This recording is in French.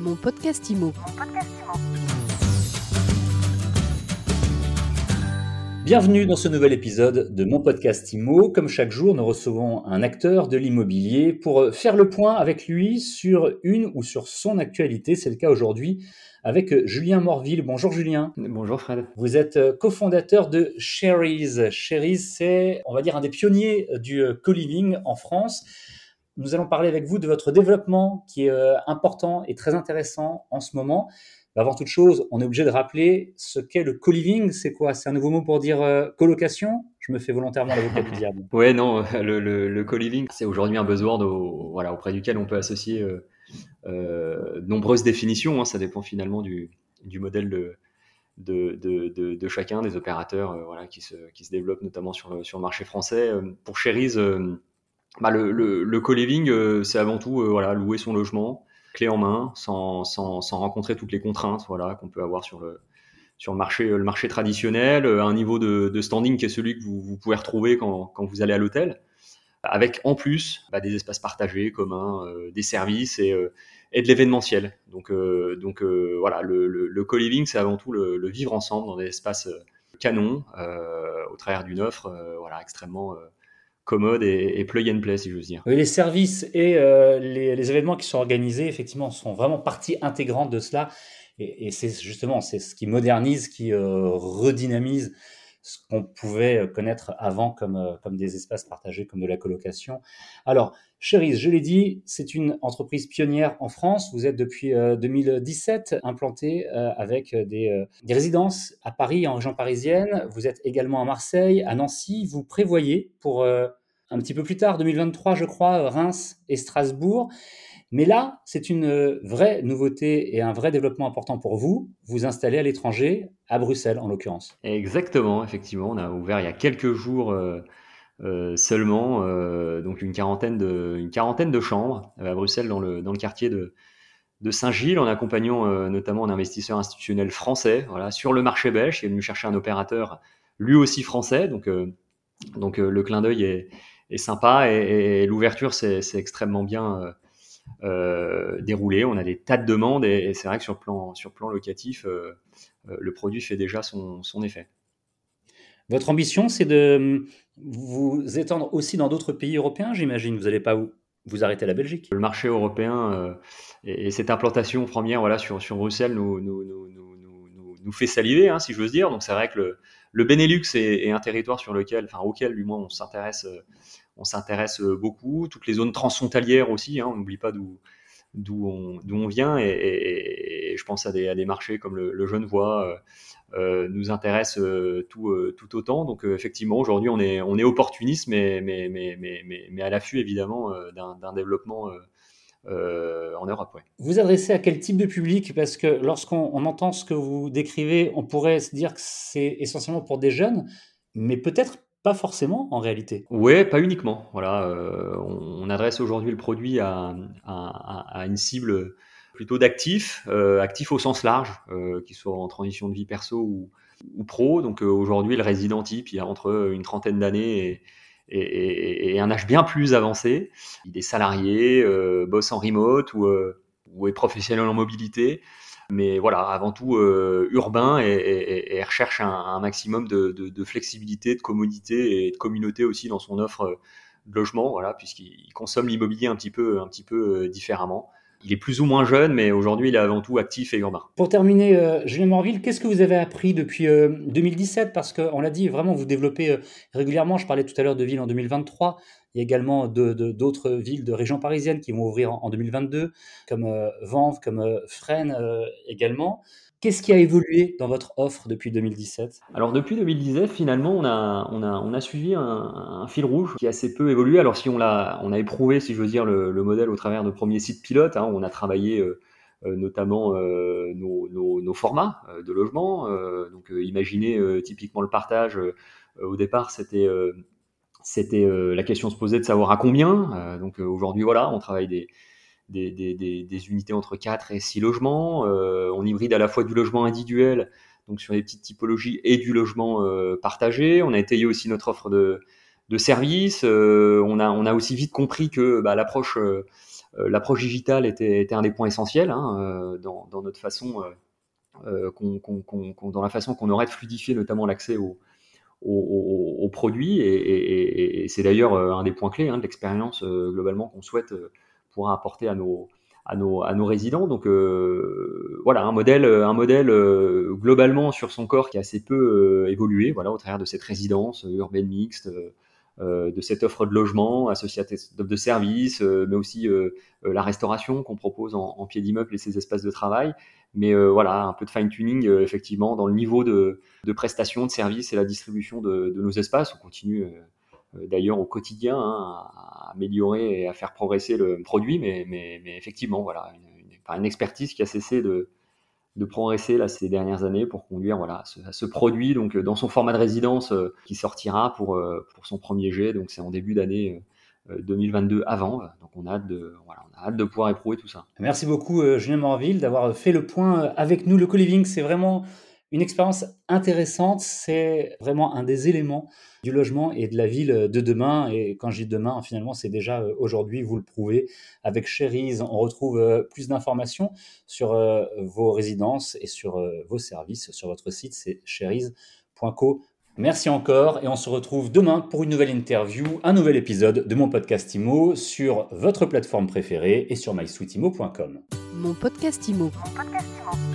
Mon podcast IMO. Bienvenue dans ce nouvel épisode de mon podcast IMO. Comme chaque jour, nous recevons un acteur de l'immobilier pour faire le point avec lui sur une ou sur son actualité. C'est le cas aujourd'hui avec Julien Morville. Bonjour Julien. Bonjour Fred. Vous êtes cofondateur de Sherry's. Sherry's, c'est, on va dire, un des pionniers du co-living en France. Nous allons parler avec vous de votre développement qui est euh, important et très intéressant en ce moment. avant toute chose, on est obligé de rappeler ce qu'est le co-living. C'est quoi? C'est un nouveau mot pour dire euh, colocation? Je me fais volontairement l'avocat du diable. Ouais, non, le, le, co-living, c'est aujourd'hui un besoin voilà, auprès duquel on peut associer euh, euh, nombreuses définitions. Hein. ça dépend finalement du, modèle de, chacun, des opérateurs voilà, qui, se, développent notamment sur le marché français. Pour Cherise, bah, le, le, co-living, euh, c'est avant tout euh, louer son logement, clé en main, sans, rencontrer toutes les contraintes qu'on peut avoir sur le, marché, traditionnel, euh, un niveau de, standing qui est celui que vous, pouvez retrouver quand, vous allez à l'hôtel, avec en plus bah, des espaces partagés, communs, des services et, de l'événementiel. Donc, le, le, co-living, c'est avant tout le, vivre ensemble dans des espaces canons, au travers d'une offre extrêmement commode et, plug and play, si veux dire. Oui, les services et euh, les, événements qui sont organisés, effectivement, sont vraiment partie intégrante de cela. Et, c'est justement, c'est ce qui modernise, qui euh, redynamise ce qu'on pouvait euh, connaître avant comme, comme des espaces partagés, comme de la colocation. Alors, Cherise, je l'ai dit, c'est une entreprise pionnière en France. Vous êtes depuis 2017 implanté avec des, des, résidences à Paris, en région parisienne. Vous êtes également à Marseille, à Nancy. Vous prévoyez pour un petit peu plus tard, 2023, je crois, Reims et Strasbourg. Mais là, c'est une vraie nouveauté et un vrai développement important pour vous. Vous installez à l'étranger, à Bruxelles en l'occurrence. Exactement, effectivement. On a ouvert il y a quelques jours euh, euh, seulement, euh, donc une quarantaine, de, chambres à Bruxelles, dans le, quartier de, Saint-Gilles, en accompagnant notamment un investisseur institutionnel français sur le marché belge qui est venu chercher un opérateur lui aussi français. Donc le clin d'œil est est sympa et, l'ouverture c'est extrêmement bien euh, euh, déroulé. On a des tas de demandes et, c'est vrai que sur plan, sur plan locatif, euh, le produit fait déjà son, son effet. Votre ambition, c'est de vous étendre aussi dans d'autres pays européens, j'imagine. Vous n'allez pas vous, vous arrêter à la Belgique? Le marché européen et, cette implantation première voilà, sur, sur Bruxelles nous, nous, nous, nous, fait saliver, hein, si je veux dire. Donc c'est vrai que le, le Benelux est, un territoire sur lequel, enfin auquel du moins on s'intéresse, euh, on s'intéresse euh, beaucoup. Toutes les zones transfrontalières aussi, hein, on n'oublie pas d'où d'où on, on, vient et, je pense à des, à des, marchés comme le, le Genevois euh, nous intéressent tout, tout autant. Donc effectivement, aujourd'hui, on est, on est opportuniste, mais, mais, mais, mais, mais, à l'affût évidemment d'un développement euh, en Europe. Vous adressez à quel type de public? Parce que lorsqu'on entend ce que vous décrivez, on pourrait se dire que c'est essentiellement pour des jeunes, mais peut-être pas forcément en réalité. Oui, pas uniquement. Voilà, euh, on, adresse aujourd'hui le produit à, une cible plutôt d'actifs, euh, actifs au sens large, qu'ils soient en transition de vie perso ou, ou pro. Donc aujourd'hui, le résident type, il a entre une trentaine d'années et, et, un âge bien plus avancé. Il est salarié, euh, bosse en remote ou, euh, est professionnel en mobilité. Mais voilà, avant tout euh, urbain et, recherche un, maximum de, flexibilité, de commodité et de communauté aussi dans son offre de logement, voilà, puisqu'il consomme l'immobilier un petit peu différemment. Il est plus ou moins jeune, mais aujourd'hui, il est avant tout actif et urbain. Pour terminer, euh, Julien Morville, qu'est-ce que vous avez appris depuis 2017 euh, Parce qu'on l'a dit, vraiment, vous développez euh, régulièrement. Je parlais tout à l'heure de villes en 2023. Il y a également d'autres villes de région parisienne qui vont ouvrir en, 2022, comme Vanves, comme Fresnes également. Qu'est-ce qui a évolué dans votre offre depuis 2017 Alors depuis 2017, finalement, on a, suivi un, fil rouge qui a assez peu évolué. Alors si on a éprouvé, si je veux dire, le, modèle au travers de premiers sites pilotes, hein, on a travaillé euh, euh, notamment euh, nos, nos, formats de logement. donc imaginez typiquement le partage. au départ, c'était c'était la question se posait de savoir à combien. donc aujourd'hui, voilà, on travaille des des, unités entre 4 et 6 logements. Euh, on hybride à la fois du logement individuel, donc sur des petites typologies, et du logement euh, partagé. On a étayé aussi notre offre de, de services. Euh, on, a, on a aussi vite compris que bah, l'approche l'approche digitale était, était, un des points essentiels hein, dans, dans, notre façon, dans la façon qu'on aurait de fluidifier notamment l'accès aux, aux, produits. Et, c'est d'ailleurs un des points clés hein, de l'expérience globalement qu'on souhaite pouvoir apporter à nos, à nos, à nos résidents. Donc euh, voilà, un modèle, un modèle euh, globalement sur son corps qui a assez peu euh, évolué, voilà, au travers de cette résidence urbaine mixte, de cette offre de logement associée à de services, mais aussi la restauration qu'on propose en, pied d'immeuble et ses espaces de travail. Mais voilà, un peu de fine-tuning effectivement dans le niveau de, de prestations, de services et la distribution de, de nos espaces. On continue euh, d'ailleurs au quotidien hein, à améliorer et à faire progresser le produit, mais, mais, mais effectivement, voilà, une, une, expertise qui a cessé de, de progresser là, ces dernières années pour conduire voilà, ce, produit donc, dans son format de résidence euh, qui sortira pour, euh, pour son premier jet. Donc c'est en début d'année 2022 avant. Donc on a, hâte de, voilà, on a hâte de pouvoir éprouver tout ça. Merci beaucoup Julien Morville d'avoir fait le point avec nous. Le co-living, c'est vraiment une expérience intéressante. C'est vraiment un des éléments du logement et de la ville de demain. Et quand je dis demain, finalement, c'est déjà euh, aujourd'hui, vous le prouvez. Avec Cherise, on retrouve euh, plus d'informations sur euh, vos résidences et sur vos services sur votre site, c'est cherise.co. Merci encore et on se retrouve demain pour une nouvelle interview, un nouvel épisode de mon podcast IMO sur votre plateforme préférée et sur mysweetimo.com. Mon podcast IMO. Mon podcast IMO.